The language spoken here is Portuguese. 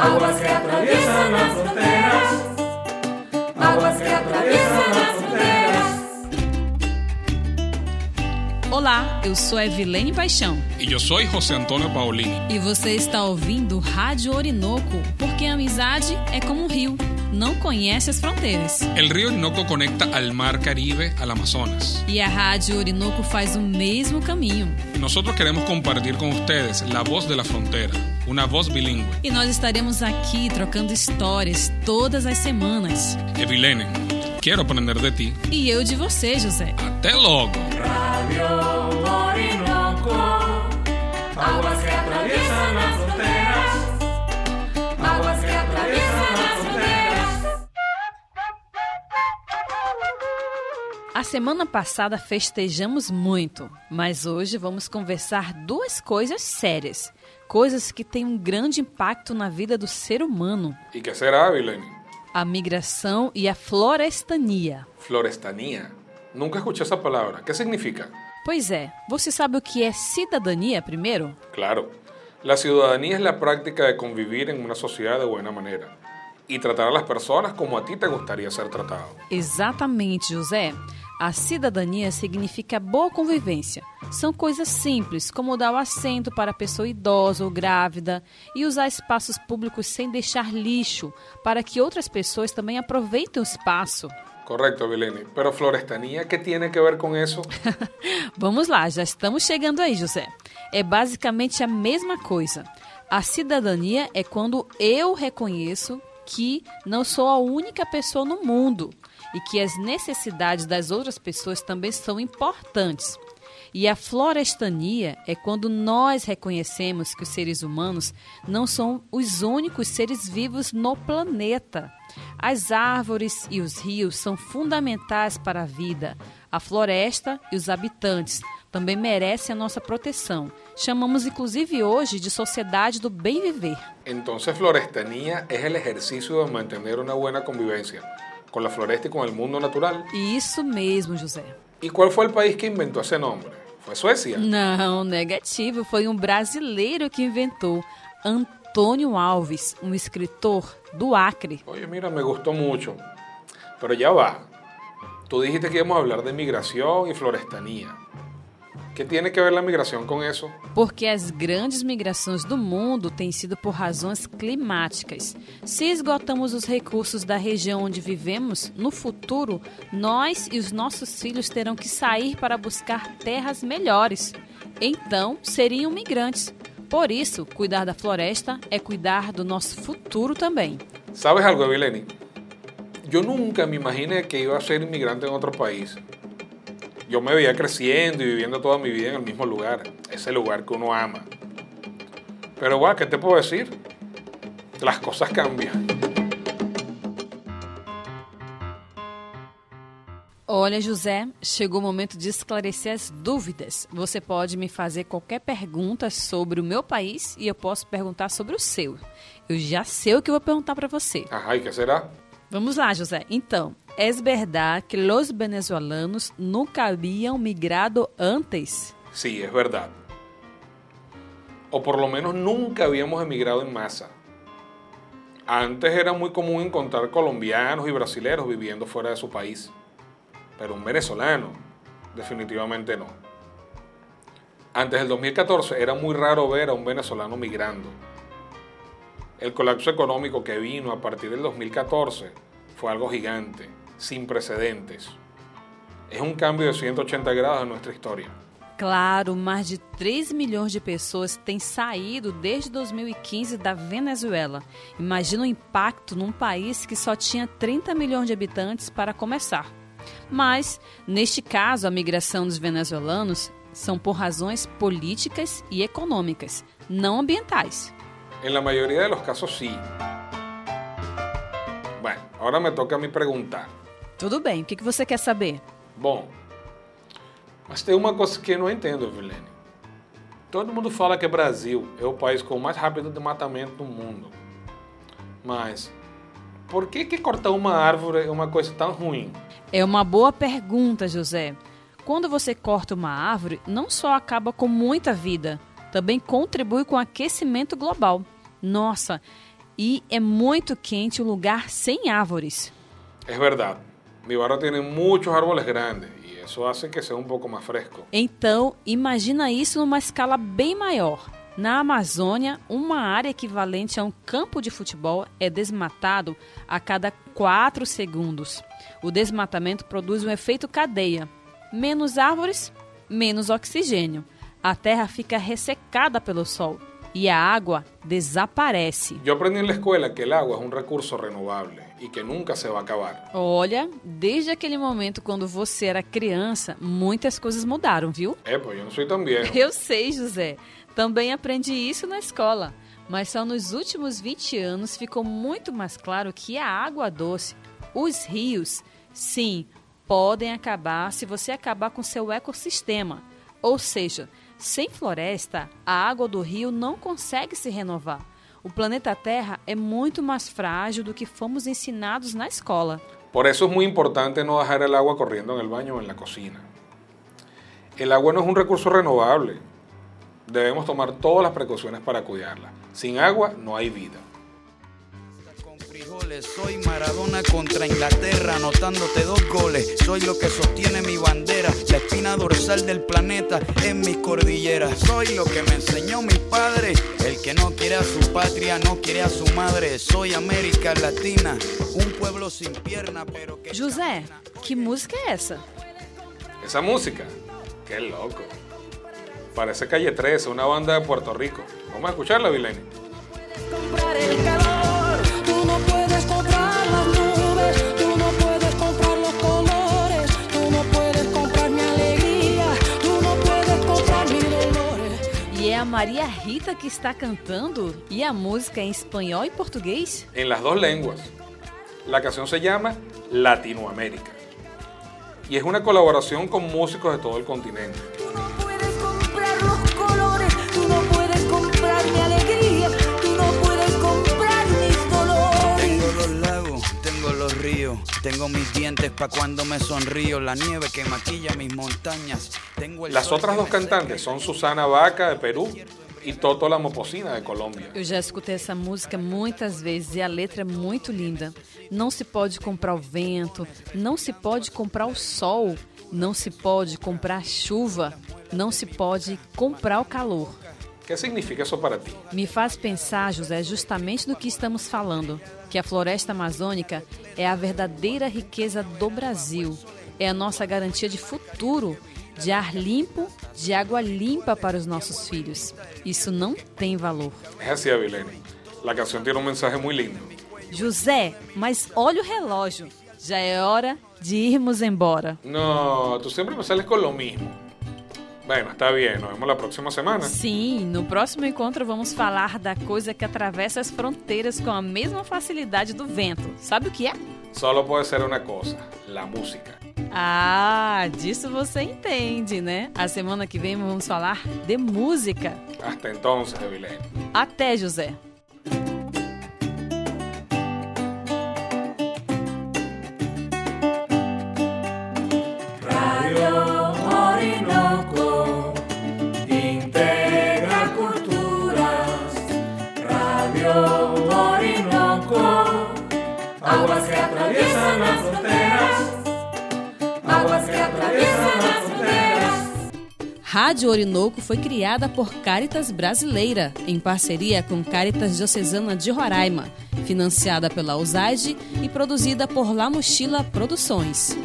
aguas que atraviesan las fronteras, aguas que atraviesan las fronteras. Olá, eu sou Evelene Paixão E eu sou José Antônio Paulini. e você está ouvindo Rádio Orinoco, porque a amizade é como um rio, não conhece as fronteiras. El río Orinoco conecta al mar Caribe al Amazonas. E a Rádio Orinoco faz o mesmo caminho. Nosotros queremos compartir con ustedes la voz de la frontera, una voz bilingüe. E nós estaremos aqui trocando histórias todas as semanas. Evilene, quiero aprender de ti. E eu de você, José. Até logo. Radio Orinoco, aguas A semana passada festejamos muito, mas hoje vamos conversar duas coisas sérias, coisas que têm um grande impacto na vida do ser humano: ¿Y qué será, Evilene? a migração e a florestania. Florestanía. Nunca escuché esa palabra. ¿Qué significa? Pois é, você sabe o que é cidadania primeiro? Claro. La ciudadanía es la práctica de convivir en una sociedad de buena manera y tratar a las personas como a ti te gustaría ser tratado. Exatamente, José. A cidadania significa boa convivência. São coisas simples, como dar o assento para a pessoa idosa ou grávida e usar espaços públicos sem deixar lixo, para que outras pessoas também aproveitem o espaço. Correcto, Evilene. Pero florestanía, ¿qué tiene que ver con eso? Vamos lá, já estamos chegando aí, José. É basicamente a mesma coisa. A cidadania é quando eu reconheço que não sou a única pessoa no mundo e que as necessidades das outras pessoas também são importantes. E a florestania é quando nós reconhecemos que os seres humanos não são os únicos seres vivos no planeta. As árvores e os rios são fundamentais para a vida. A floresta e os habitantes também merecem a nossa proteção. Chamamos inclusive hoje de sociedade do bem viver. Entonces, florestanía es el ejercicio de mantener una buena convivencia con la floresta y con el mundo natural. E isso mesmo, José. ¿Y cuál fue el país que inventó ese nombre? Fue Suecia. Não, negativo. Foi um brasileiro que inventou. Antônio Alves, um escritor do Acre. Oye, mira, me gustó mucho. Pero ya va. Tú dijiste que íbamos a hablar de migración y florestanía. ¿Qué tiene que ver con eso? Porque as grandes migrações do mundo têm sido por razões climáticas. Se esgotamos os recursos da região onde vivemos, no futuro, nós e os nossos filhos terão que sair para buscar terras melhores. Então, seriam migrantes. Por isso, cuidar da floresta é cuidar do nosso futuro também. ¿Sabes algo, Evileni? Yo nunca me imaginé que iba a ser inmigrante en otro país. Yo me veía creciendo y viviendo toda mi vida en el mismo lugar, ese lugar que uno ama. Pero bueno, ¿qué te puedo decir? Las cosas cambian. Olha, José, chegou o momento de esclarecer as dúvidas. Você pode me fazer qualquer pergunta sobre o meu país e eu posso perguntar sobre o seu. Eu já sei o que eu vou perguntar para você. Ajá, ¿y qué será? Vamos lá, José. Então, é verdade que os venezuelanos nunca haviam migrado antes? Sí, es verdad. O por lo menos nunca habíamos emigrado en masa. Antes era muy común encontrar colombianos y brasileros viviendo fuera de su país. Pero un venezolano, definitivamente no. Antes del 2014 era muy raro ver a un venezolano migrando. El colapso económico que vino a partir del 2014 fue algo gigante, sin precedentes. Es un cambio de 180 grados en nuestra historia. Claro, mais de 3 milhões de pessoas têm saído desde 2015 da Venezuela. Imagina o impacto num país que só tinha 30 milhões de habitantes para começar. Mas, neste caso, a migração dos venezuelanos são por razões políticas e econômicas, não ambientais. En la mayoría de los casos sí. Bueno, ahora me toca a mí preguntar. Tudo bem, o que que você quer saber? Bom, mas tem uma coisa que eu não entendo, Vilene. Todo mundo fala que o Brasil é o país com o mais rápido desmatamento do mundo. Mas por que, que cortar uma árvore é uma coisa tão ruim? É uma boa pergunta, José. Quando você corta uma árvore, não só acaba com muita vida, também contribui com o aquecimento global. Nossa, e é muito quente o lugar sem árvores. Es verdad, mi barrio tiene muchos árboles grandes y eso hace que sea un poco más fresco. Então, imagina isso numa escala bem maior. Na Amazônia, uma área equivalente a um campo de futebol é desmatado a cada 4 segundos. O desmatamento produz um efeito cadeia. Menos árvores, menos oxigênio. A terra fica ressecada pelo sol e a água desaparece. Yo aprendí en la escuela que el agua es un recurso renovable y que nunca se va a acabar. Olha, desde aquele momento quando você era criança, muitas coisas mudaram, viu? Eh, pues yo no soy tan viejo. Eu sei, José. Também aprendi isso na escola. Mas só nos últimos 20 anos ficou muito mais claro que a água doce, os rios, sim, podem acabar se você acabar com seu ecossistema. Ou seja, sem floresta, a água do rio não consegue se renovar. O planeta Terra é muito mais frágil do que fomos ensinados na escola. Por eso es muy importante no dejar el agua corriendo en el baño o en la cocina. El agua no un recurso renovable. Debemos tomar todas las precauciones para cuidarla. Sin agua no hay vida. Soy Maradona contra Inglaterra, anotándote dos goles. Soy lo que sostiene mi bandera, la espina dorsal del planeta en mis cordilleras. Soy lo que me enseñó mi padre, el que no quiere a su patria, no quiere a su madre. Soy América Latina, un pueblo sin pierna, pero que. José, que música é essa? Esa música, qué loco. Parece Calle 13, una banda de Puerto Rico. Vamos a escucharla, Vileni. A Maria Rita que está cantando? E a música é em espanhol e português? En las dos lenguas. La canción se llama Latinoamérica. Y es una colaboración con músicos de todo el continente. Mis dientes pa' cuando me sonrío, la nieve que maquilla mis montañas. Tengo el Las otras dos cantantes son Susana Vaca de Perú y Toto La Moposina de Colombia. Eu já escutei essa música muitas vezes e a letra é muito linda. Não se pode comprar o vento, não se pode comprar o sol, não se pode comprar a chuva, não se pode comprar o calor. ¿Qué significa eso para ti? Me faz pensar, José, justamente do que estamos falando, que a floresta amazônica é a verdadeira riqueza do Brasil. É a nossa garantia de futuro, de ar limpo, de água limpa para os nossos filhos. Isso não tem valor. Es así, Avilene. La canción tiene un mensaje muy lindo. José, mas olha o relógio. Já é hora de irmos embora. No, tú siempre me sales con lo mismo. Bueno, está bien, nos vemos la próxima semana. Sim, no próximo encontro vamos falar da coisa que atravessa as fronteiras com a mesma facilidade do vento. Sabe o que é? Solo puede ser una cosa, la música. Ah, disso você entende, né? A semana que vem vamos falar de música. Hasta entonces, Avilene. Até, José. Orinoco, que que. Rádio Orinoco foi criada por Caritas Brasileira, em parceria com Caritas Diocesana de Roraima, financiada pela USAID e produzida por La Mochila Produções.